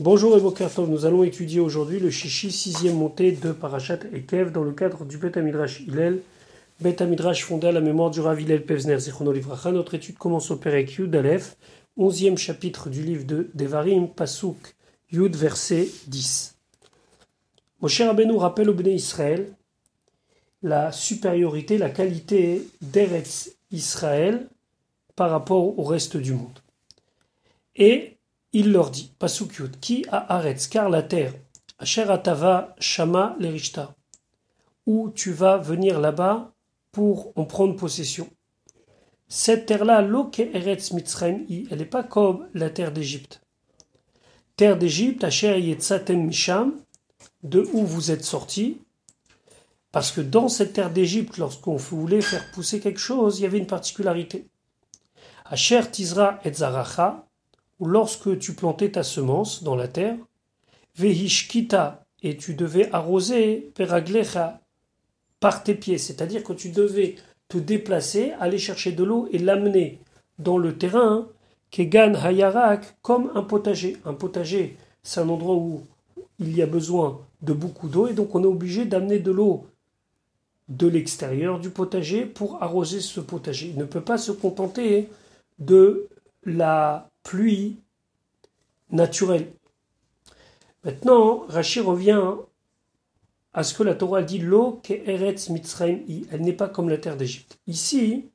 Bonjour et Bokertov, nous allons étudier aujourd'hui le Shishi, sixième montée de Parashat Ekev dans le cadre du Bet Amidrash Hillel. Bet fondé à la mémoire du Rav Hillel Pevzner. Notre étude commence au Perek Yud Aleph, onzième chapitre du livre de Devarim, Pasuk Yud, verset 10. Moshe Rabbeinu rappelle au Bnei Israël la supériorité, la qualité d'Eretz Israël par rapport au reste du monde. Et il leur dit, Pasukyut, qui a Aretz, car la terre, Asher Atava Shama Lerishta, où tu vas venir là-bas pour en prendre possession. Cette terre-là, Loke Eretz Mitzrayim, elle n'est pas comme la terre d'Égypte. Terre d'Égypte, Asher Yetzatem Misham, de où vous êtes sortis, parce que dans cette terre d'Égypte, lorsqu'on voulait faire pousser quelque chose, il y avait une particularité. Asher Tizra et Zaracha, ou lorsque tu plantais ta semence dans la terre, Vehishkita, et tu devais arroser Peraglecha par tes pieds, c'est-à-dire que tu devais te déplacer, aller chercher de l'eau et l'amener dans le terrain, Kegan Hayarak, comme un potager. Un potager, c'est un endroit où il y a besoin de beaucoup d'eau et donc on est obligé d'amener de l'eau de l'extérieur du potager pour arroser ce potager. Il ne peut pas se contenter de la pluie naturelle. Maintenant, Rachid revient à ce que la Torah dit l'eau Eretz Mitzrayim Elle n'est pas comme la terre d'Égypte. Ici,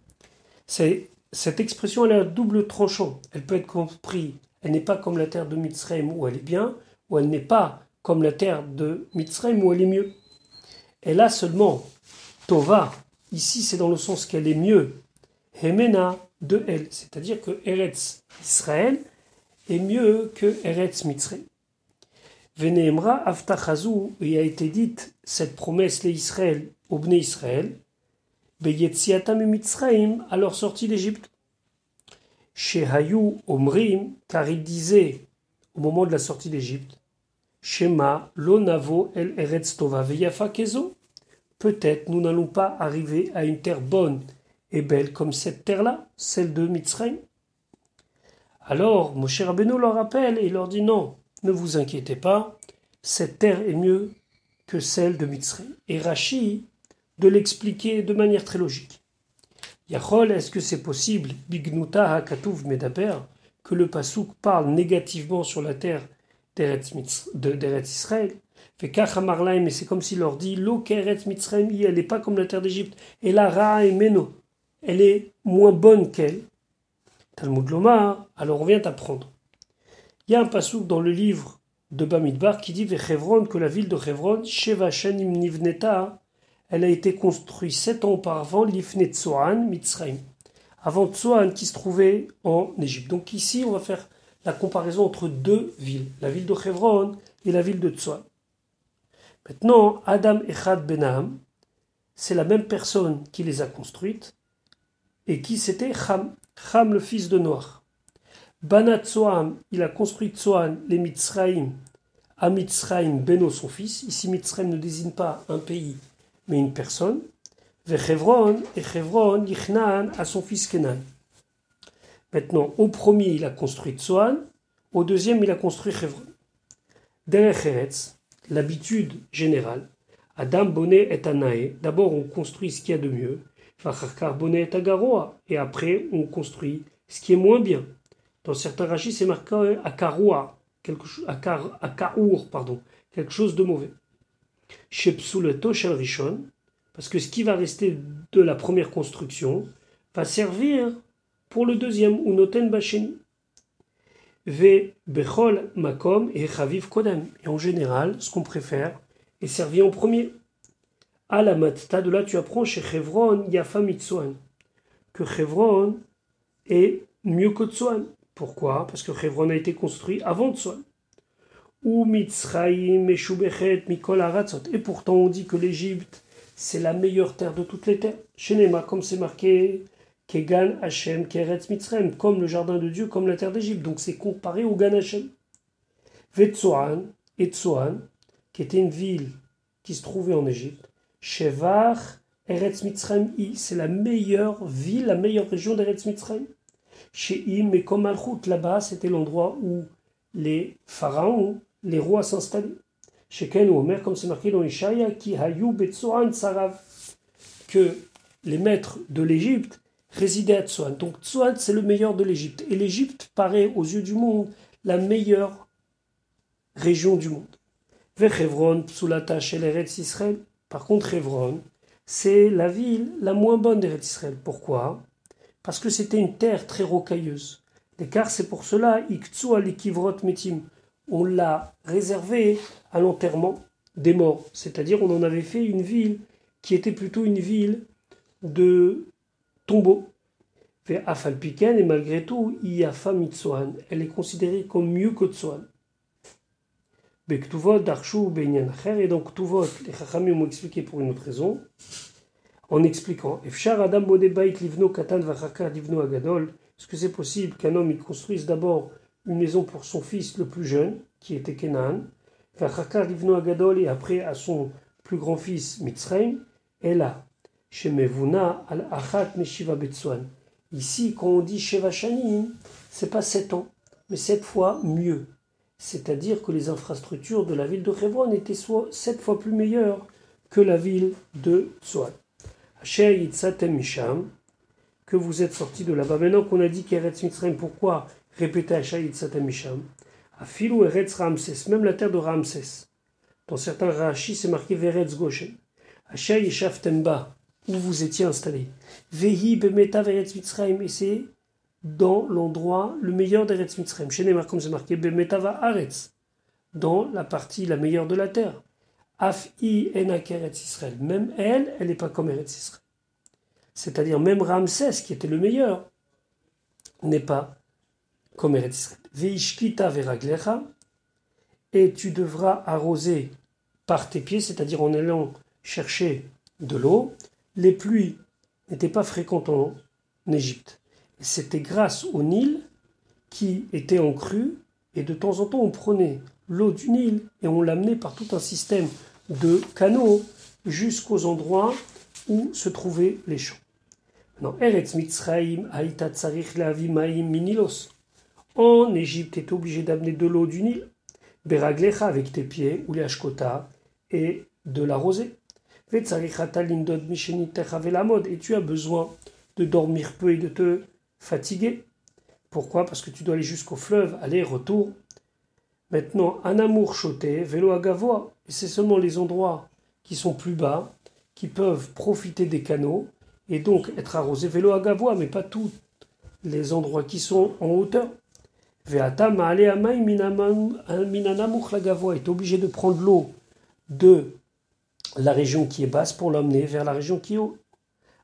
cette expression a un double tranchant. Elle peut être comprise. Elle n'est pas comme la terre de Mitzrayim où elle est bien, ou elle n'est pas comme la terre de Mitzrayim où elle est mieux. Elle a seulement Tova. Ici, c'est dans le sens qu'elle est mieux. Hemena de elle. C'est-à-dire que Eretz Israël est mieux que Eretz Mitzrayim. Veneemra Aftachazu, il a été dite cette promesse les Israël, au Bnei Israël, Beyetziatam Mitzrayim, à leur sortie d'Égypte. Chez Hayou Omrim, car il disait au moment de la sortie d'Égypte, Shema Lonavo El Eretz Tova. Peut-être nous n'allons pas arriver à une terre bonne et belle comme cette terre-là, celle de Mitzrayim. Alors Moshe Rabbeinu leur rappelle et leur dit non, ne vous inquiétez pas, cette terre est mieux que celle de Mitzrayim. Et Rashi de l'expliquer de manière très logique. Yachol, est-ce que c'est possible, Bignuta Hakatuv Medaber, que le Pasuk parle négativement sur la terre d'Eretz Israël? Mais c'est comme s'il leur dit Lo Mitzrayim, elle n'est pas comme la terre d'Égypte. Et la et Meno, elle est moins bonne qu'elle. Talmud Lomar, alors on vient apprendre. Il y a un passouk dans le livre de Bamidbar qui dit que la ville de Chevron, Sheva Shanim Nivneta, elle a été construite sept ans auparavant, Lifne Tsoan, Mitzrayim, avant Tsoan qui se trouvait en Égypte. Donc ici, on va faire la comparaison entre deux villes, la ville de Chevron et la ville de Tsoan. Maintenant, Adam Echad Benam, c'est la même personne qui les a construites, et qui c'était Cham, Cham le fils de Noach. Banat Tsoam, il a construit Tsoan, les Mitzraïm, à Mitzraïm, Beno son fils. Ici, Mitzraïm ne désigne pas un pays, mais une personne. Vechevron, et Chevron, à son fils Kenan. Maintenant, au premier, il a construit Tsoan, au deuxième, il a construit Chevron. Derech l'habitude générale. Adam Bonnet est Anae. D'abord, on construit ce qu'il y a de mieux. Et après, on construit ce qui est moins bien. Dans certains rachis, c'est marqué Akaroa, quelque chose, pardon, quelque chose de mauvais. Rishon, parce que ce qui va rester de la première construction va servir pour le deuxième, ou Noten. Ve Bechol Makom et Chaviv Kodem. Et en général, ce qu'on préfère est servi en premier. À la matta, de là tu apprends chez Chevron Yafa Mitsuan, que Chevron est mieux que Tsuan. Pourquoi? Parce que Chevron a été construit avant Tsuan. Ou Mitzrayim Meshubechet Mikol Aratzot. Et pourtant on dit que l'Égypte c'est la meilleure terre de toutes les terres. Chez Nema, comme c'est marqué Kegan Hashem Keretz Mitzrayim, comme le jardin de Dieu, comme la terre d'Égypte. Donc c'est comparé au Gan Hashem. Vetsoan et Tsoan, qui était une ville qui se trouvait en Égypte. Shevar Eretz Mitzrayim, c'est la meilleure ville, la meilleure région d'Eretz Mitzrayim. Chez Im et comme Malchut, là-bas, c'était l'endroit où les pharaons, les rois s'installaient. Chez Ken ou Omer, comme c'est marqué dans Ishaya, qui hayu betsoan sarav, que les maîtres de l'Égypte résidaient à Tsoan. Donc Tsoan, c'est le meilleur de l'Égypte. Et l'Égypte paraît aux yeux du monde la meilleure région du monde. Vers Hebron, Psulata, chez l'Eretz Israël. Par contre, Hebron, c'est la ville la moins bonne d'Eretz Israël. Pourquoi? Parce que c'était une terre très rocailleuse. Car c'est pour cela, on l'a réservé à l'enterrement des morts. C'est-à-dire, on en avait fait une ville qui était plutôt une ville de tombeaux. Afalpiken, et malgré tout, Iafa Mitsohan, elle est considérée comme mieux que Tsohan. Bektuvot, Darshu, Benyan et donc Tuvot, les Chachamim m'ont expliqué pour une autre raison, en expliquant Efshar Adam Bodebait Livno Katan Vachakar Livno Agadol, est-ce que c'est possible qu'un homme il construise d'abord une maison pour son fils le plus jeune, qui était Kenan, Vachakar Livno Agadol, et après à son plus grand fils Mitzrayim, et là, Shemevuna al Achat Meshiva Betswan. Ici, quand on dit Sheva Shanim, c'est pas sept ans, mais sept fois mieux. C'est-à-dire que les infrastructures de la ville de Hebron étaient soit sept fois plus meilleures que la ville de Tsoan. Misham, que vous êtes sortis de là-bas. Maintenant qu'on a dit qu'Eretz Mitzrayim, pourquoi répéter Satem Misham? Afilou Eretz Ramses, même la terre de Ramses. Dans certains Rashi, c'est marqué Veretz Goshen. Ashay Temba, où vous étiez installés. Vehi Bemeta Veretz Mitzrayim, et dans l'endroit le meilleur d'Eretz Mitzrayim. Chez Neymar, comme c'est marqué, Bemetava dans la partie la meilleure de la terre. Af-i Eretz Israël. Même elle, elle n'est pas comme Eretz Israël. C'est-à-dire même Ramsès, qui était le meilleur, n'est pas comme Eretz Israël. Veishkita veraglecha, et tu devras arroser par tes pieds, c'est-à-dire en allant chercher de l'eau. Les pluies n'étaient pas fréquentes en Égypte. C'était grâce au Nil qui était en crue et de temps en temps on prenait l'eau du Nil et on l'amenait par tout un système de canaux jusqu'aux endroits où se trouvaient les champs. En Égypte, tu es obligé d'amener de l'eau du Nil, Beraglecha avec tes pieds, ou les Ashkota, et de l'arroser. Et tu as besoin de dormir peu et de te fatigué. Pourquoi? Parce que tu dois aller jusqu'au fleuve, aller, retour. Maintenant, un amour choté, vélo à gavois. Et c'est seulement les endroits qui sont plus bas qui peuvent profiter des canaux et donc être arrosés vélo à gavois, mais pas tous les endroits qui sont en hauteur. Veata la gavois est obligé de prendre l'eau de la région qui est basse pour l'emmener vers la région qui est haute.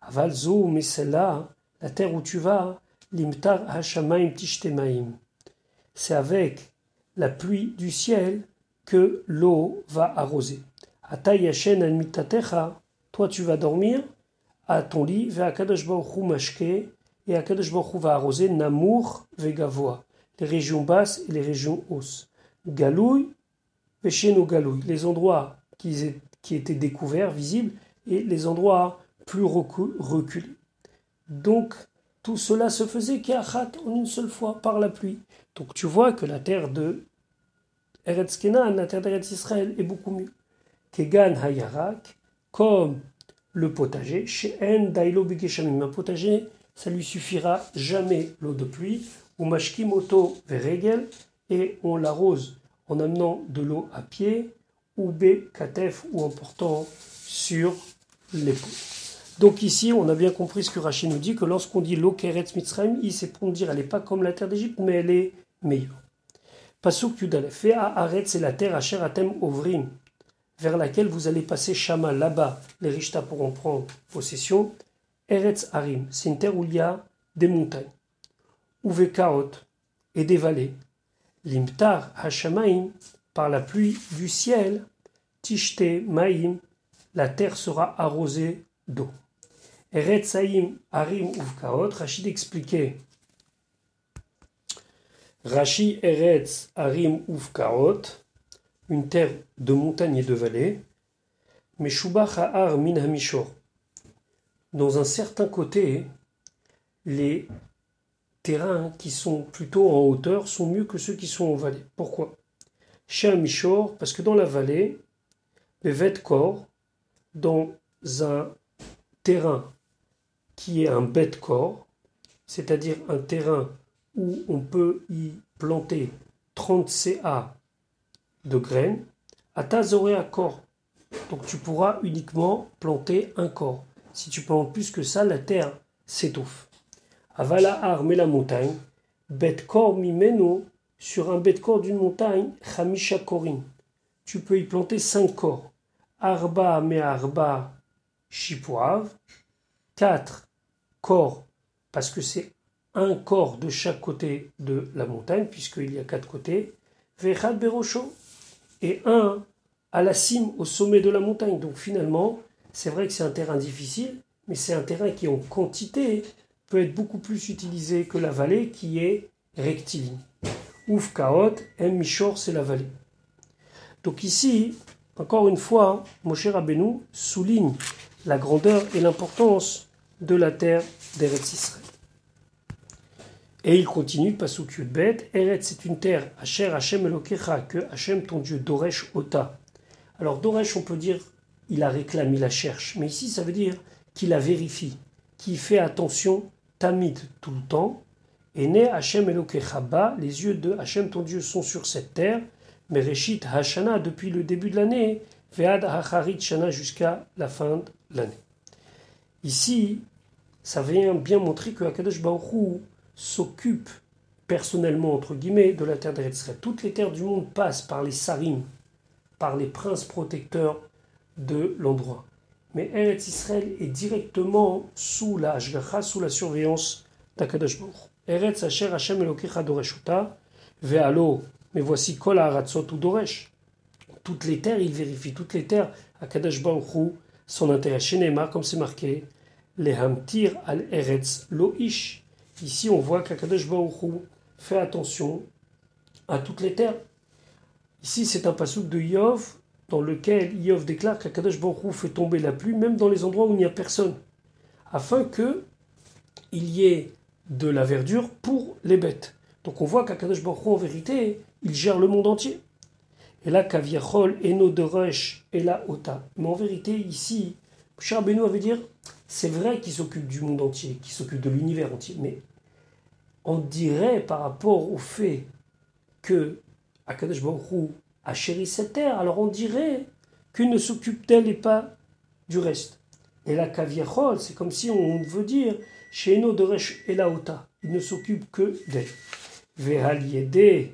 Avalzo, mais celle-là, la terre où tu vas, Limtar Hashamaim Tishtemaim. C'est avec la pluie du ciel que l'eau va arroser. Atayashen Mitatecha, toi tu vas dormir à ton lit, vers Kadosh Mashke, et Akadosh Baruch va arroser Namour Vegavoa, les régions basses et les régions hausses. Galouille, Vesheno Galouille, les endroits qui étaient découverts, visibles, et les endroits plus reculés. Donc, tout cela se faisait qu'achat en une seule fois par la pluie. Donc tu vois que la terre de Eretz Kenan, la terre d'Eretz Israël, est beaucoup mieux. Kegan Hayarak, comme le potager, chez En Dailo Un potager, ça lui suffira jamais l'eau de pluie, ou Mashkimoto Veregel, et on l'arrose en amenant de l'eau à pied, ou Katef, ou en portant sur l'épaule. Donc ici, on a bien compris ce que Rachid nous dit, que lorsqu'on dit l'Okeretz Mitzrayim, c'est pour dire elle n'est pas comme la terre d'Égypte, mais elle est meilleure. Pasuk Yudalef, à Aret, c'est la terre Asher Atem Ovrim, vers laquelle vous allez passer Shama, là-bas, les Rishta pourront prendre possession. Eretz Harim, c'est une terre où il y a des montagnes. Uvekaot et des vallées. Limtar Hashamaim, par la pluie du ciel, Tishte Maim, la terre sera arrosée d'eau. Eretz Harim Uvkaot, Rachid expliquait Rashi Eretz Harim Uvkaot, une terre de montagnes et de vallées, Meshubach Ha'ar Min Hamishor. Dans un certain côté, les terrains qui sont plutôt en hauteur sont mieux que ceux qui sont en vallée. Pourquoi? Chez parce que dans la vallée, les corps, dans un terrain qui est un bête corps, c'est-à-dire un terrain où on peut y planter 30 CA de graines, à à corps. Donc tu pourras uniquement planter un corps. Si tu plantes plus que ça, la terre s'étouffe. Avala arme la montagne, bête corps mimeno, sur un bête corps d'une montagne, chamisha korin. Tu peux y planter cinq corps. Arba me arba chipoav, quatre corps, parce que c'est un corps de chaque côté de la montagne, puisqu'il y a quatre côtés, vechad berocho, et un à la cime, au sommet de la montagne. Donc finalement, c'est vrai que c'est un terrain difficile, mais c'est un terrain qui en quantité peut être beaucoup plus utilisé que la vallée qui est rectiligne. Ouf Kaot, M Mishor, c'est la vallée. Donc ici, encore une fois, Moshe Rabbeinu souligne la grandeur et l'importance de la terre d'Eretz Israël. Et il continue, Pasuk bête Eretz c'est une terre, Asher Hashem Elokecha, que Hashem ton Dieu, Doresh Ota. Alors Doresh, on peut dire, il la réclame, il la cherche, mais ici ça veut dire qu'il la vérifie, qu'il fait attention, tamid, tout le temps. Et né Hashem Elokecha les yeux de Hashem ton Dieu sont sur cette terre, mais Reshit Hashana, depuis le début de l'année, Vead Hacharit Shana jusqu'à la fin de l'année. Ici, ça vient bien montrer que Akadosh Baruch s'occupe personnellement, entre guillemets, de la terre d'Eretz Toutes les terres du monde passent par les sarim, par les princes protecteurs de l'endroit. Mais Eretz Israël est directement sous la Ashgacha, sous la surveillance d'Akadosh Baruch. Eretz Asher Hashem Elokecha Doreshuta, Ve'alo, mais voici Kol Haratzot ou Doresh. Toutes les terres, il vérifie, toutes les terres, Akadosh Baruch son intérêt. Chez comme c'est marqué, les Hamtir al Eretz Loish. Ici, on voit qu'Akadosh Baruch fait attention à toutes les terres. Ici, c'est un passouk de Yov dans lequel Yov déclare qu'Akadosh Baruch fait tomber la pluie même dans les endroits où il n'y a personne, afin que il y ait de la verdure pour les bêtes. Donc on voit qu'Akadosh Baruch en vérité, il gère le monde entier. Et là, Kaviachol, Eno de et la Ota. Mais en vérité, ici, Cher Benoît veut dire, c'est vrai qu'il s'occupe du monde entier, qu'il s'occupe de l'univers entier, mais on dirait par rapport au fait que Akadosh a chéri cette terre, alors on dirait qu'il ne s'occupe d'elle et pas du reste. Et la Kaviachol, c'est comme si on veut dire, chez Eno de Resh et la Ota, il ne s'occupe que d'elle. Vehaliede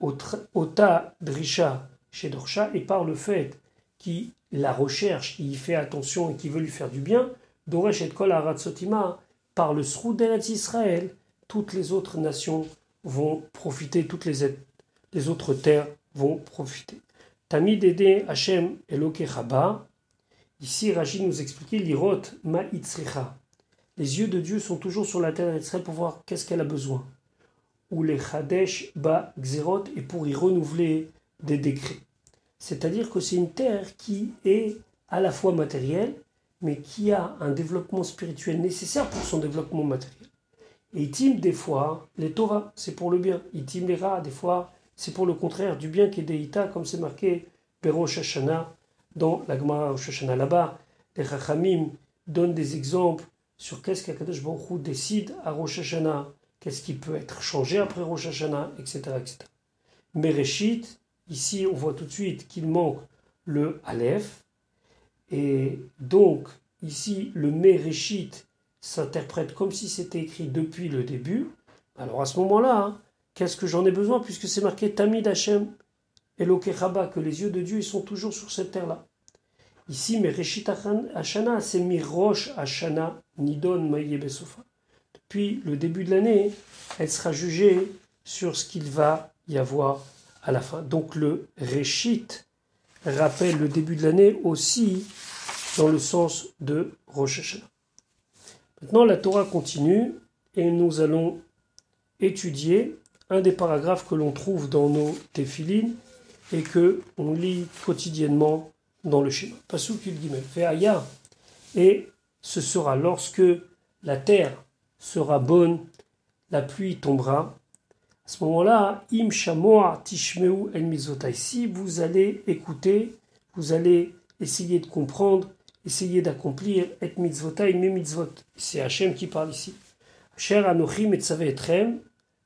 Ota Drisha chez Dorsha, et par le fait qu'il la recherche, qu'il fait attention et qu'il veut lui faire du bien, Doresh et Kol Sotima, par le Srou Israël, toutes les autres nations vont profiter, toutes les, autres terres vont profiter. Tamid Ede Hashem Eloke Ici, Rachid nous expliquait l'irot ma'itzricha. Les yeux de Dieu sont toujours sur la terre d'Israël pour voir qu'est-ce qu'elle a besoin ou les Chadesh Ba Xerot et pour y renouveler des décrets. C'est-à-dire que c'est une terre qui est à la fois matérielle, mais qui a un développement spirituel nécessaire pour son développement matériel. Et Itim, des fois, les Torah, c'est pour le bien. Itim, les Ra, des fois, c'est pour le contraire, du bien qui est Deïta, comme c'est marqué Pero Shashana dans la Gemara Shashana là-bas. Les Chachamim donnent des exemples sur qu'est-ce qu'Akadosh Baruch décide à Rosh Hashanah qu'est-ce qui peut être changé après Rosh Hashanah, etc. etc. Mereshit, ici on voit tout de suite qu'il manque le Aleph, et donc ici le Mereshit s'interprète comme si c'était écrit depuis le début. Alors à ce moment-là, hein, qu'est-ce que j'en ai besoin puisque c'est marqué Tamid Hashem Elokechaba, que les yeux de Dieu ils sont toujours sur cette terre-là. Ici, Mereshit Hashana, c'est Mirosh Hashana Nidon Besofa puis le début de l'année, elle sera jugée sur ce qu'il va y avoir à la fin. Donc le Réchit rappelle le début de l'année aussi dans le sens de Rosh. Maintenant, la Torah continue et nous allons étudier un des paragraphes que l'on trouve dans nos téphilines et que on lit quotidiennement dans le schéma. Pasuk Yud Et ce sera lorsque la terre sera bonne, la pluie tombera. À ce moment-là, im shamoa tishmeu el. Si vous allez écouter, vous allez essayer de comprendre, essayer d'accomplir et mitzvotai mes mitzvot. C'est Hachem qui parle ici. Cher anochim et etrem,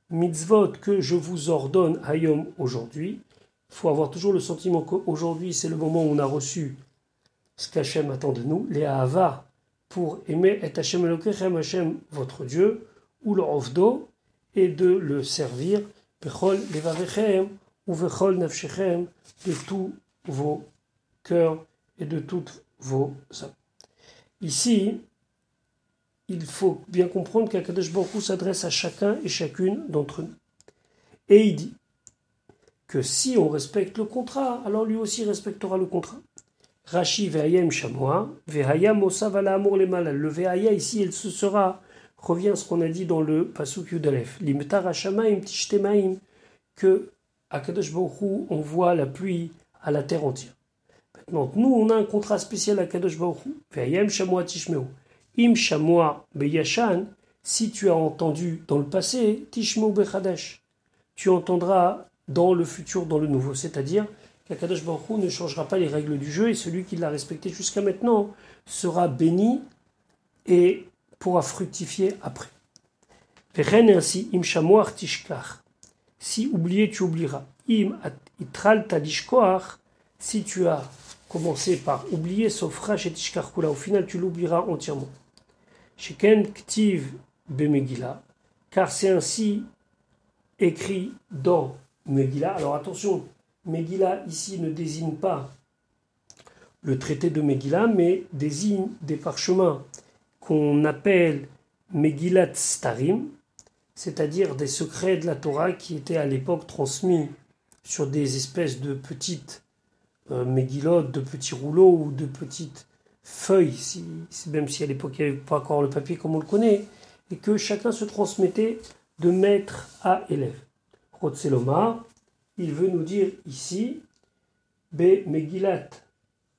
mitzvot que je vous ordonne hayom aujourd'hui. Il faut avoir toujours le sentiment qu'aujourd'hui c'est le moment où on a reçu ce qu'Hachem attend de nous, les ahava pour aimer et Hachem Elokechem Hachem votre Dieu, ou le ofdo, et de le servir, de tous vos cœurs et de toutes vos âmes. Ici, il faut bien comprendre qu'Akadosh Baruch s'adresse à chacun et chacune d'entre nous. Et il dit que si on respecte le contrat, alors lui aussi respectera le contrat. Rashi ve'ayem shamoa, ve'ayam osav amour les malal. Le ve'aya ici, il se sera, revient à ce qu'on a dit dans le pasuk yudalef. Limtar hashamaim tishtemaim, que Akadosh on voit la pluie à la terre entière. Maintenant, nous, on a un contrat spécial à Kadosh Baruch Ve'ayem shamoa tishmeu. Im shamoa beyashan, si tu as entendu dans le passé, tishmeu bechadash. Tu entendras dans le futur, dans le nouveau. C'est-à-dire, qu'Akadosh Baruch ne changera pas les règles du jeu et celui qui l'a respecté jusqu'à maintenant sera béni et pourra fructifier après. Vechen ainsi, im shamoar tishkach. Si oublié, tu oublieras. Im itral tadishkoach. Si tu as commencé par oublier, sauf rach et tishkachkula, au final tu l'oublieras entièrement. Sheken ktiv bemegila. Car c'est ainsi écrit dans Megillah. Alors attention, Megillah ici ne désigne pas le traité de Megillah, mais désigne des parchemins qu'on appelle Megillat Starim, c'est-à-dire des secrets de la Torah qui étaient à l'époque transmis sur des espèces de petites euh, de petits rouleaux ou de petites feuilles, si, même si à l'époque il n'y avait pas encore le papier comme on le connaît, et que chacun se transmettait de maître à élève. Rotzeloma, il veut nous dire ici, Be Megillat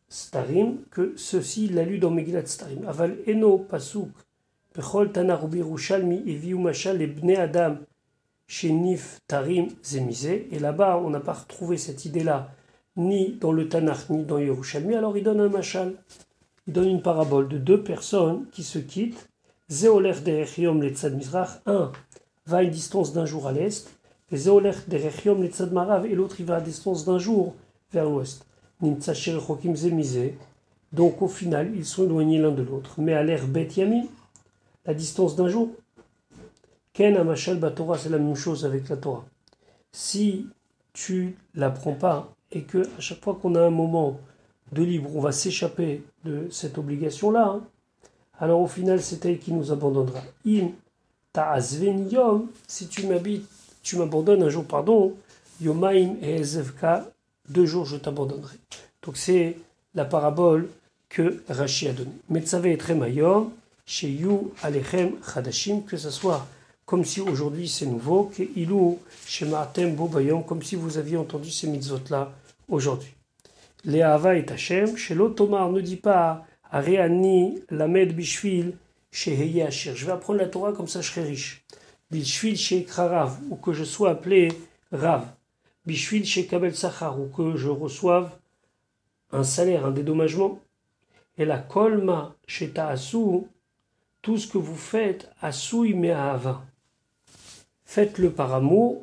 Starim, que ceci, l'a lu dans Megillat Starim. Aval Eno Pasuk, Bechol Tanar Ubirushalmi, Eviu Mashal, Ebne Adam, Shenif Tarim Zemise. Et là-bas, on n'a pas retrouvé cette idée-là, ni dans le Tanakh, ni dans Yerushalmi. Alors il donne un Mashal. Il donne une parabole de deux personnes qui se quittent. Zeoler Derechiom Letzad Mizrach. Un va à une distance d'un jour à l'est et l'autre il va à distance d'un jour vers l'ouest. Donc au final, ils sont éloignés l'un de l'autre. Mais à l'air Bet la distance d'un jour, Ken Amashal Torah, c'est la même chose avec la Torah. Si tu la prends pas et que à chaque fois qu'on a un moment de libre, on va s'échapper de cette obligation-là, hein, alors au final, c'est elle qui nous abandonnera. Si tu m'habites tu m'abandonnes un jour, pardon, Yomaim et Ezevka, deux jours je t'abandonnerai. Donc c'est la parabole que Rashi a donnée. Metzavé et Tremayom, chez You Alechem Chadashim, que ce soit comme si aujourd'hui c'est nouveau, que Ilou chez Martem Bobayom, comme si vous aviez entendu ces mitzvot-là aujourd'hui. Léava et Hachem, chez l'Otomar ne dit pas Areani Lamed Bishvil, chez Heyashir. Je vais apprendre la Torah comme ça je serai riche. Bishvil chez Rav, ou que je sois appelé Rav. Bishvil chez Kabel Sachar, ou que je reçoive un salaire, un dédommagement. Et la Kolma chez Ta'asu, tout ce que vous faites, Asui me Ava. Faites-le par amour,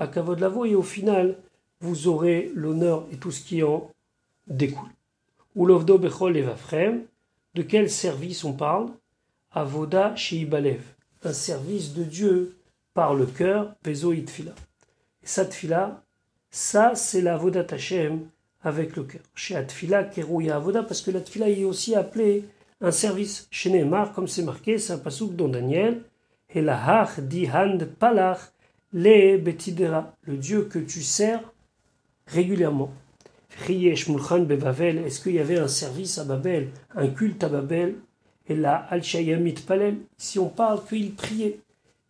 Akavod Lavo, et au final, vous aurez l'honneur et tout ce qui en découle. Ulovdo Bechol Evafrem, de quel service on parle? Avoda chez Ibalev un service de Dieu par le cœur, Pezo Itfila. Et ça, c'est la Vodat Hashem avec le cœur. Chez Atfila, Kerouya Avoda, parce que la Tfila est aussi appelée un service. Chez Neymar, comme c'est marqué, c'est un pasouk dans Daniel, et la Hach Dihand Palach, le Betidera, le Dieu que tu sers régulièrement. Est-ce qu'il y avait un service à Babel, un culte à Babel? Et là, Al-Shayamit Palel, si on parle qu'il priait.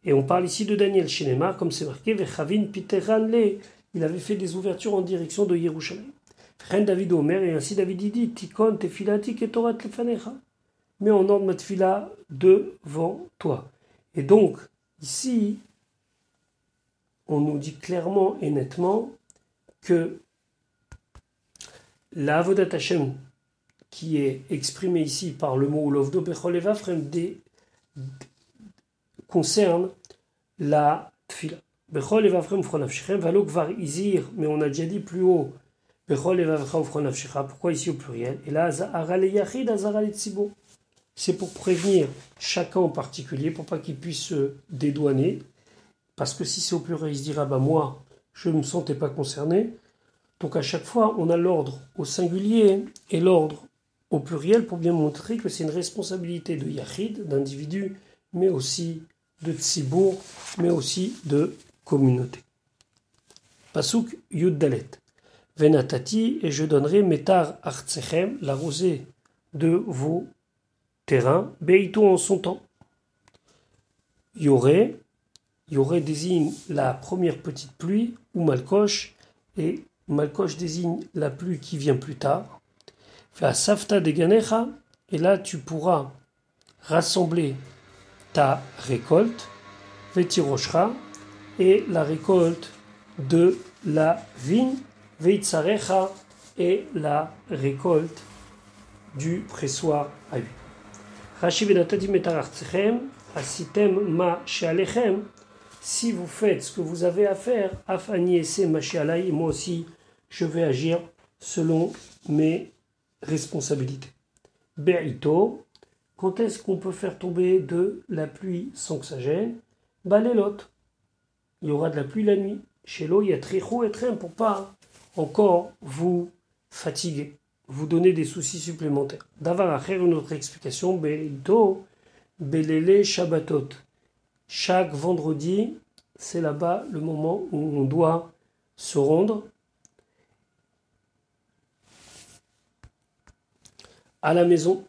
Et on parle ici de Daniel Shinema, comme c'est marqué, Vechavin Piteran Le, il avait fait des ouvertures en direction de Yerushalayim. David Omer, et ainsi David dit, Tikon tefilati ketorat lefanecha. Mais on ordre ma tefila devant toi. Et donc, ici, on nous dit clairement et nettement que la Avodat Hashem qui est exprimée ici par le mot Lovdo Bechol concerne la Tfila. Mais on a déjà dit plus haut, pourquoi ici au pluriel? Et là. C'est pour prévenir chacun en particulier, pour pas qu'il puisse se dédouaner, parce que si c'est au pluriel, il se dira, bah moi, je ne me sentais pas concerné. Donc à chaque fois, on a l'ordre au singulier et l'ordre au pluriel pour bien montrer que c'est une responsabilité de Yachid, d'individu, mais aussi de Tzibour, mais aussi de communauté. Pasuk Yud Dalet. Venatati, et je donnerai Metar Artsechem, la rosée de vos terrains, Beito en son temps. Yoré, Yoré désigne la première petite pluie, ou Malkoche, et Malkoche désigne la pluie qui vient plus tard. Fa Safta de Ganecha, et là tu pourras rassembler ta récolte, Vetiroshra, et la récolte de la vigne, Veitzarecha, et la récolte du pressoir à huile. Rashi asitem ma shealechem, si vous faites ce que vous avez à faire, afani ese ma moi aussi, je vais agir selon mes responsabilités. Be'ito, quand est-ce qu'on peut faire tomber de la pluie sans que ça gêne? Balelot. Il y aura de la pluie la nuit. Chez l'eau, il y a très haut et très pour pas encore vous fatiguer, vous donner des soucis supplémentaires. D'avoir à faire une autre explication, Beito, Belele Shabbatot. Chaque vendredi, c'est là-bas le moment où on doit se rendre à la maison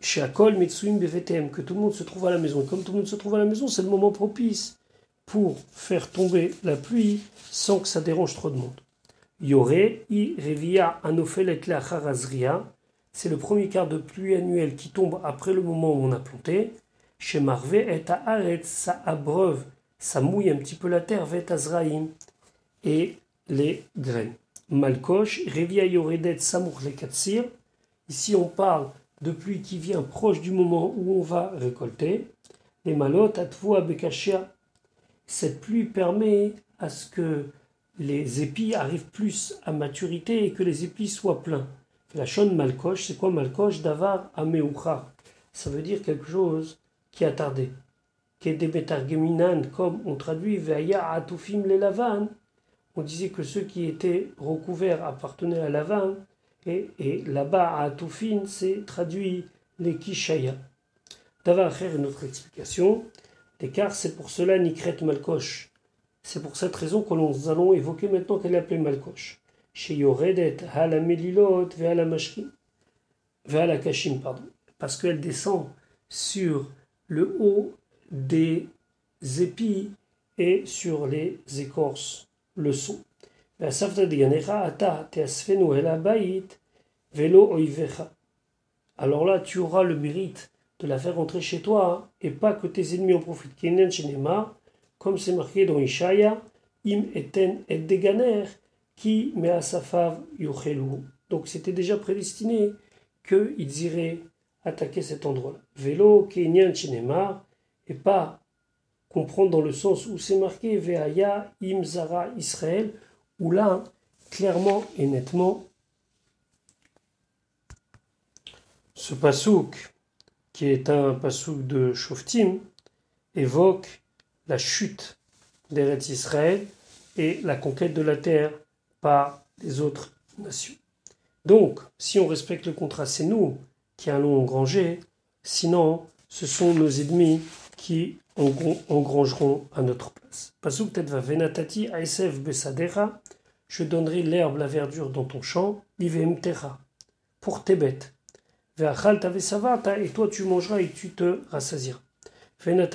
chez Akol, Mitsuim, BVTM, que tout le monde se trouve à la maison. Comme tout le monde se trouve à la maison, c'est le moment propice pour faire tomber la pluie sans que ça dérange trop de monde. Yoré, I Revia Anofelet Harazria, c'est le premier quart de pluie annuel qui tombe après le moment où on a planté. Chez Marvé et Aret, ça abreuve, ça mouille un petit peu la terre, Vet Azraïm, et les graines. Malkosh, Revia Yoredet Samour le Ici on parle de pluie qui vient proche du moment où on va récolter. Les malotes, atvoa bekashia. Cette pluie permet à ce que les épis arrivent plus à maturité et que les épis soient pleins. La chonne malcoche, c'est quoi malcoche Davar ameucha. Ça veut dire quelque chose qui a tardé. Comme on traduit Veaya atufim les lavan. On disait que ceux qui étaient recouverts appartenaient à Lavan et, là-bas, à Toufin, c'est traduit les Kishaya. Faire une autre explication. Car c'est pour cela Nikret Malkosh. C'est pour cette raison que nous allons évoquer maintenant qu'elle est appelée Malkosh. Chez Yoredet, Hala Melilot, Veala Mashkim. Veala Kashim, pardon. Parce qu'elle descend sur le haut des épis et sur les écorces, le son. Alors là, tu auras le mérite la faire rentrer chez toi, hein, et pas que tes ennemis en profitent. Comme c'est marqué dans Ishaya, im eten et deganer, qui me asafav Donc c'était déjà prédestiné qu'ils iraient attaquer cet endroit-là. Vélo, kenyan chinema, et pas comprendre dans le sens où c'est marqué Veaya im zara Israël, où là, clairement et nettement, ce pasouk, qui est un pasouk de Shoftim, évoque la chute d'Eretz Israël et la conquête de la terre par les autres nations. Donc, si on respecte le contrat, c'est nous qui allons engranger, sinon, ce sont nos ennemis qui engrangeront à notre place. Pasuk va venatati aesef besadera, je donnerai l'herbe, la verdure dans ton champ, terra, pour tes bêtes. Et toi tu mangeras et tu te rassasiras. Tu n'auras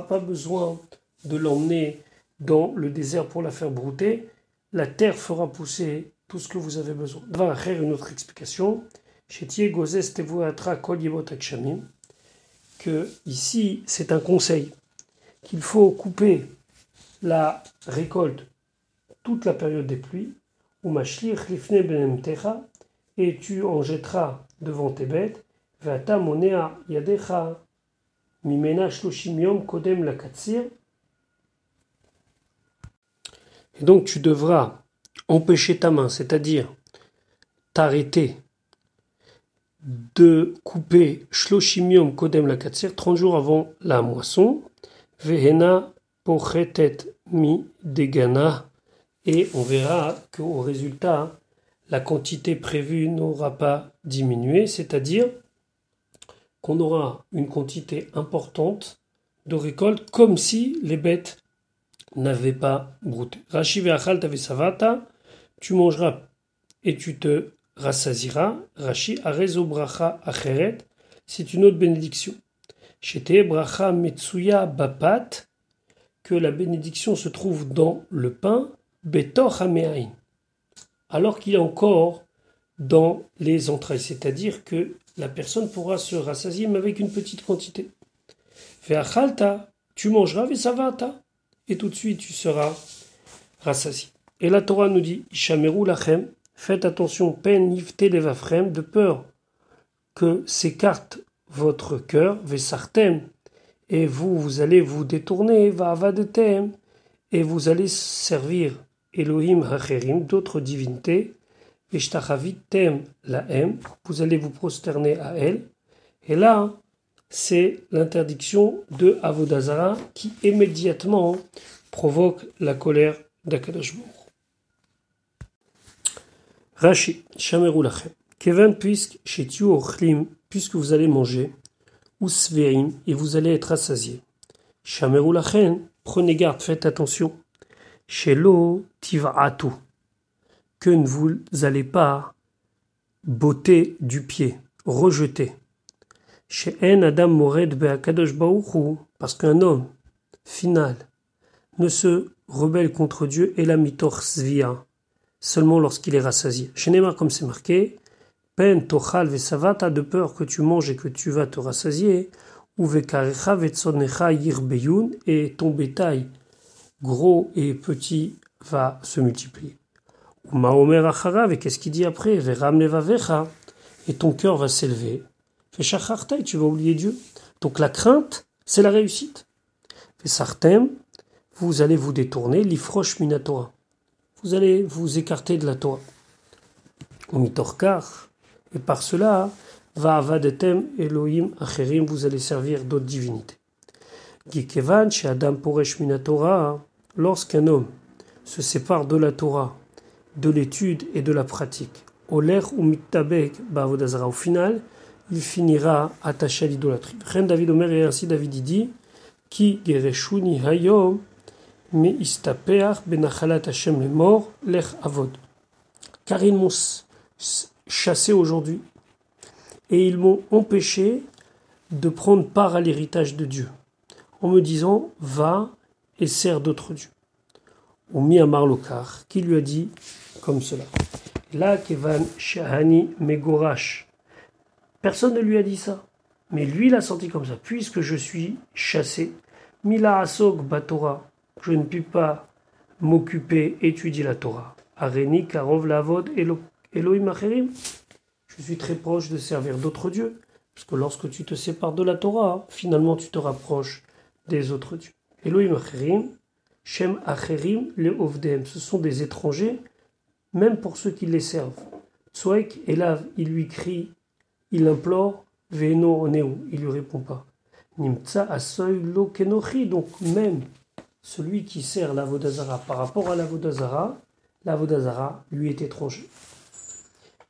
pas besoin de l'emmener dans le désert pour la faire brouter. La terre fera pousser tout ce que vous avez besoin. Va faire une autre explication. que ici c'est un conseil qu'il faut couper la récolte toute la période des pluies, ou et tu en jetteras devant tes bêtes, vata monea yadecha. Mimena shloshim yom kodem la. Et donc tu devras empêcher ta main, c'est-à-dire t'arrêter de couper shloshim yom kodem la katsir, 30 jours avant la moisson, vehena pochetet mi degana, et on verra qu'au résultat, la quantité prévue n'aura pas diminué, c'est-à-dire qu'on aura une quantité importante de récolte comme si les bêtes n'avaient pas brouté. Rashi ve'achal savata, tu mangeras et tu te rassasiras. Rashi arezo bracha acheret, c'est une autre bénédiction. Shete bracha metsuya bapat, que la bénédiction se trouve dans le pain, betor alors qu'il est encore dans les entrailles, c'est-à-dire que la personne pourra se rassasier mais avec une petite quantité. Tu mangeras et tout de suite tu seras rassasié. Et la Torah nous dit, Ishameru faites attention, levafrem, de peur que s'écarte votre cœur, vesartem, et vous, vous allez vous détourner, va et vous allez servir Elohim Hacherim, d'autres divinités, Tem la M, vous allez vous prosterner à elle. Et là, c'est l'interdiction de Avodazara qui immédiatement provoque la colère d'Akadash Rashi, Shameru. Kevin, puisque chez Ochlim, puisque vous allez manger, ou Sveim, et vous allez être assasié. Shameru prenez garde, faites attention. Shelo tiva'atu, que vous allez pas botter du pied, rejeter. En adam mored be'akadosh parce qu'un homme, final, ne se rebelle contre Dieu et la mitor svia, seulement lorsqu'il est rassasié. Chez comme c'est marqué, pen tochal vesavata, de peur que tu manges et que tu vas te rassasier, ou vekarecha vetsonecha yirbeyun, et ton bétail gros et petit va se multiplier. Maomer acharav, et qu'est-ce qu'il dit après? Et ton cœur va s'élever. Et tu vas oublier Dieu. Donc la crainte, c'est la réussite. Fesartem, vous allez vous détourner, l'ifroche minatora. Vous allez vous écarter de la Torah. Et par cela, va avadetem Elohim acherim, vous allez servir d'autres divinités. Gikevan, chez Adam Poresh Minatora, Lorsqu'un homme se sépare de la Torah, de l'étude et de la pratique, ou au final, il finira attaché à l'idolâtrie. Ren David Omer et ainsi David dit Qui hayom istapeach benachalat Hashem les morts, lech. Car ils m'ont chassé aujourd'hui et ils m'ont empêché de prendre part à l'héritage de Dieu en me disant Va et sert d'autres dieux. Ou Marlokar, qui lui a dit comme cela. Là, Kevan Shahani Megorash. Personne ne lui a dit ça. Mais lui l'a senti comme ça. Puisque je suis chassé, Mila Asok Batora, je ne puis pas m'occuper, étudier la Torah. Areni Karov Lavod Elohim Acherim. Je suis très proche de servir d'autres dieux. Parce que lorsque tu te sépares de la Torah, finalement tu te rapproches des autres dieux. Elohim Acherim, Shem Acherim, le Ovdem. Ce sont des étrangers, même pour ceux qui les servent. Tsoek, Elav, il lui crie, il implore, Veno Oneo, il lui répond pas. Nimtsa Asoy Lo Kenochi, donc même celui qui sert l'Avodazara par rapport à l'Avodazara, l'Avodazara lui est étranger.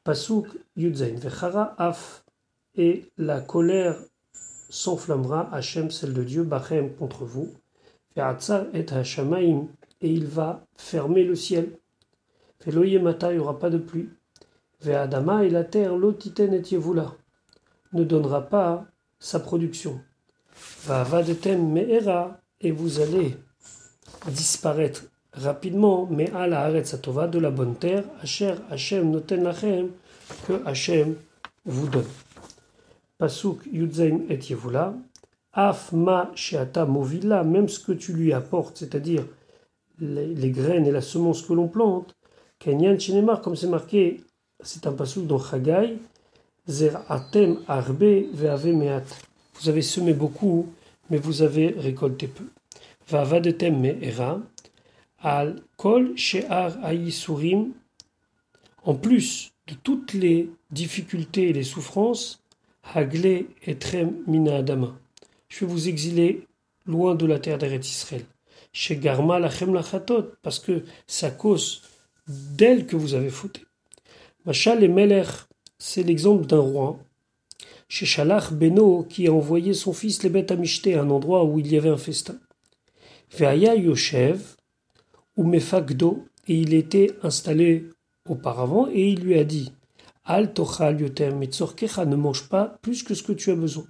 Pasuk Yudzain Vechara Af, et la colère s'enflammera, Hachem, celle de Dieu, Bachem contre vous et il va fermer le ciel. Mata, il n'y aura pas de pluie. Adama et la terre, l'otiten et yevula, ne donnera pas sa production. Va vadetem me'era, et vous allez disparaître rapidement, mais à la satova de la bonne terre, Asher Hashem noten lachem, que Hashem vous donne. Pasuk Yudzaim et Yevula, Afma sheata movila, même ce que tu lui apportes, c'est-à-dire les, graines et la semence que l'on plante, Kenyan Chinemar, comme c'est marqué, c'est un passage dans Chagai, Zeratem arbe ve'ave meat. Vous avez semé beaucoup, mais vous avez récolté peu. Va'avadetem me'era, al kol she'ar aïsurim, en plus de toutes les difficultés et les souffrances, Hagle et Trem mina adama. Je vais vous exiler loin de la terre d'Eretz Israël. Chez Garma lachem lachatot, parce que c'est à cause d'elle que vous avez fauté. Machal et Meler, c'est l'exemple d'un roi. Chez Shalach Beno, qui a envoyé son fils les bêtes à un endroit où il y avait un festin. Veaya Yoshev, ou Mefagdo, et il était installé auparavant, et il lui a dit Al tochal yoter ne mange pas plus que ce que tu as besoin.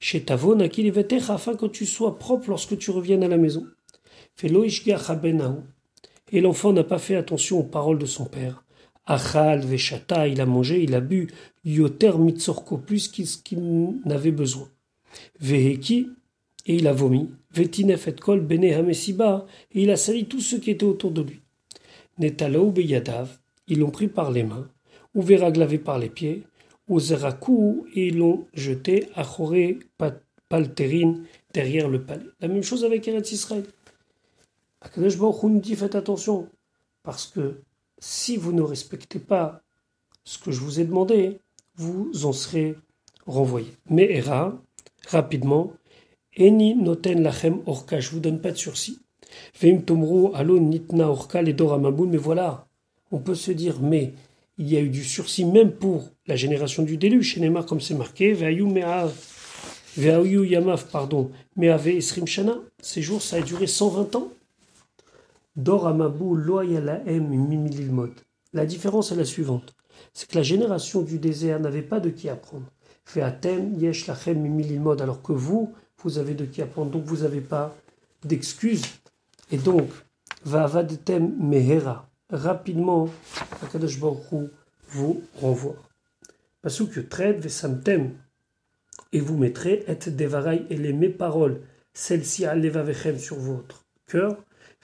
Chez Tavon, afin que tu sois propre lorsque tu reviennes à la maison. Et l'enfant n'a pas fait attention aux paroles de son père. Achal veshata, il a mangé, il a bu, yoter mitzorko, plus qu'il n'avait besoin. Veheki, et il a vomi. Vetinef et kol bene hamesiba, et il a sali tous ceux qui étaient autour de lui. Netalo beyadav, ils l'ont pris par les mains, ou veraglavé par les pieds, zerakou, et l'ont jeté à Choré Palterine derrière le palais. La même chose avec Eretz Israël. Dit faites attention, parce que si vous ne respectez pas ce que je vous ai demandé, vous en serez renvoyé. Mais Era, rapidement, Eni noten lachem orka, je vous donne pas de sursis. Veim tomro alon nitna orka les doramaboul, mais voilà, on peut se dire, mais il y a eu du sursis même pour la génération du déluge, chez Neymar, comme c'est marqué, Veayu Yamav, pardon, avait Esrim ces jours, ça a duré 120 ans. Doramabou Mimililmod. La différence est la suivante c'est que la génération du désert n'avait pas de qui apprendre. Featem Yesh Lachem alors que vous, vous avez de qui apprendre, donc vous n'avez pas d'excuses. Et donc, Vavadetem Mehera rapidement, Akadosh Baruch vous renvoie. que trade vesamtem, et vous mettrez et devarai et les mes paroles, celles-ci allevavechem sur votre cœur,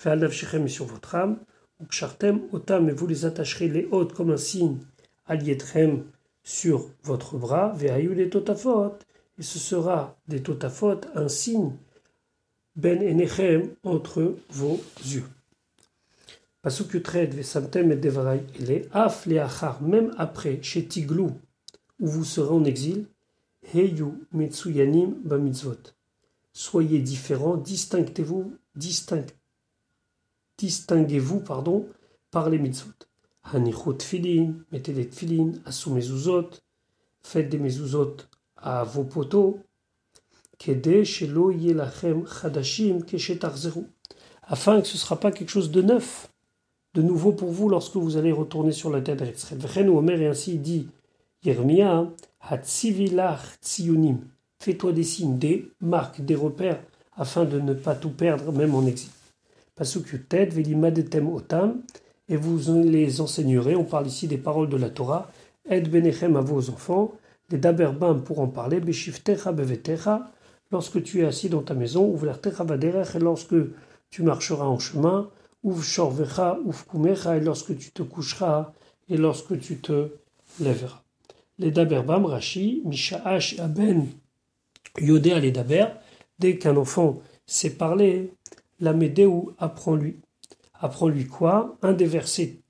ve'alavshechem sur votre âme, ou kshartem otam, et vous les attacherez les hautes comme un signe, alietrem sur votre bras, ve'ayu les totafot, et ce sera des totafot, un signe, ben enechem, entre vos yeux. Pasuk Yutred, Vesamtem et Devarai, il est Af Leachar, même après, chez Tiglou, où vous serez en exil, Heyu Mitsuyanim Bamitzvot. Soyez différents, distinguez-vous, distingue, distinguez-vous, pardon, par les mitzvot. Hanichot filin, mettez des tfilin, assou mezuzot, faites des mezuzot à vos poteaux, kede shelo yelachem chadashim keshetarzeru, afin que ce ne sera pas quelque chose de neuf, de nouveau pour vous lorsque vous allez retourner sur la terre d'Israël. Omer et ainsi dit Yermia, Tzionim, fais-toi des signes, des marques, des repères, afin de ne pas tout perdre, même en exil. Pasuk Yutet, Velimadetem Otam, et vous les enseignerez, on parle ici des paroles de la Torah, Ed Benechem à vos enfants, les Daberbam pour en parler, Beshiftecha Bevetecha, lorsque tu es assis dans ta maison, Uvlertecha Vaderech, et lorsque tu marcheras en chemin, Ouf shorvecha, ouf kumecha, et lorsque tu te coucheras, et lorsque tu te lèveras. Les daberbam, Rashi, Mishaash, Aben, Yodéa, les daber, dès qu'un enfant sait parler, la Médéou apprend-lui. Apprend-lui quoi? Un des versets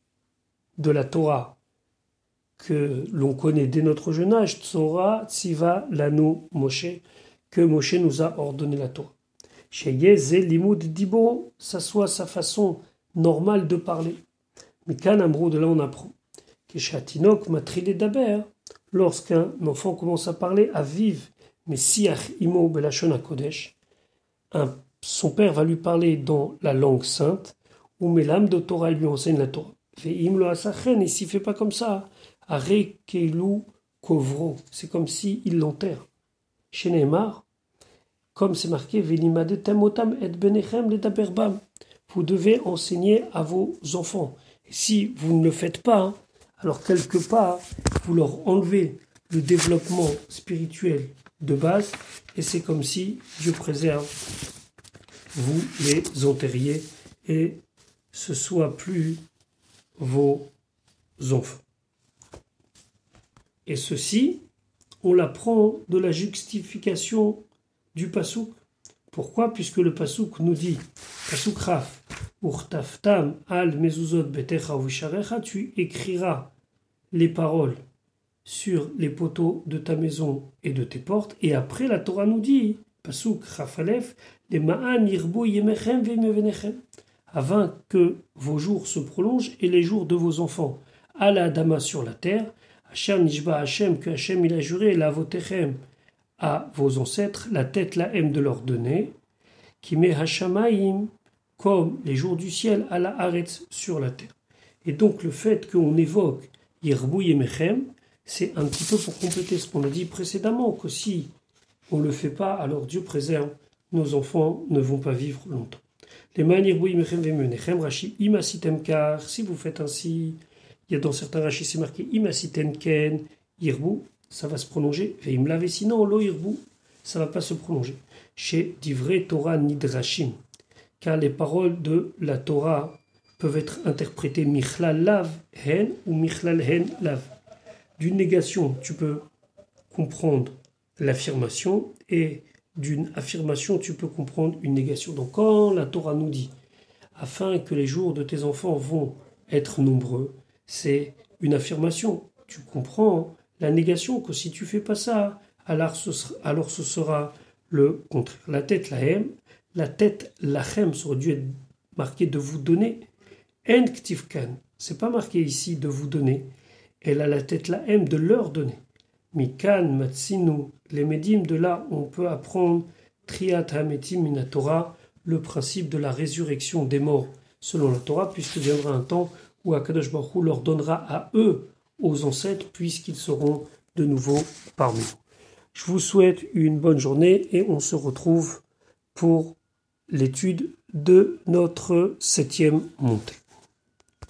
de la Torah que l'on connaît dès notre jeune âge, Tzora, Tziva, Lano, Moshe, que Moshe nous a ordonné la Torah. Chez Limud Dibo, ça soit sa façon normale de parler. Mais amrou de là on apprend. Keshatinok matrilé daber, lorsqu'un enfant commence à parler à vivre, mais siach imo belashon kodesh, son père va lui parler dans la langue sainte, ou l'âme de Torah lui enseigne la Torah. Ve'im lo asachen, et s'il fait pas comme ça, keilu kovro, c'est comme si il l'enterre. Chez Neymar, comme c'est marqué, Vous devez enseigner à vos enfants. Et si vous ne le faites pas, alors quelque part, vous leur enlevez le développement spirituel de base, et c'est comme si Dieu préserve, vous les enterriez, et ce soit plus vos enfants. Et ceci, on l'apprend de la justification du pasouk. Pourquoi? Puisque le pasouk nous dit, pasouk raf, urtaftam al mezuzot betecha tu écriras les paroles sur les poteaux de ta maison et de tes portes. Et après, la Torah nous dit, Pasuk Rafalef, les Ma'an Yirbo Yemechem Vemevenechem, afin que vos jours se prolongent et les jours de vos enfants. À la Dama sur la terre, Hachem Nishba Hachem, que Hachem il a juré, la Votechem, à vos ancêtres, la tête la haine de leur donner, qui met Hashamaim, comme les jours du ciel, à la Haaretz sur la terre. Et donc le fait qu'on évoque Yirbo Yemechem, c'est un petit peu pour compléter ce qu'on a dit précédemment, que si on ne le fait pas, alors Dieu préserve, nos enfants ne vont pas vivre longtemps. Les Rashi imasitem car, si vous faites ainsi, il y a dans certains Rashi c'est marqué imasitem ken, irbu, ça va se prolonger, veim lave, sinon lo irbu, ça va pas se prolonger. Chez Divrei Torah Nidrashim, car les paroles de la Torah peuvent être interprétées michlal lav hen ou michlal hen lav d'une négation, tu peux comprendre l'affirmation et d'une affirmation, tu peux comprendre une négation. Donc quand la Torah nous dit, afin que les jours de tes enfants vont être nombreux, c'est une affirmation. Tu comprends la négation que si tu fais pas ça, alors ce sera, le contraire. La tête la haine, la tête la chem ça aurait dû être marqué de vous donner. En ktivkan, c'est pas marqué ici de vous donner, elle a la tête la M de leur donner. Mikan, Matsinu, les médimes, de là on peut apprendre Triat Hametim Minatora, le principe de la résurrection des morts selon la Torah, puisque viendra un temps où Akadosh Baruch leur donnera à eux, aux ancêtres, puisqu'ils seront de nouveau parmi nous. Je vous souhaite une bonne journée et on se retrouve pour l'étude de notre septième montée.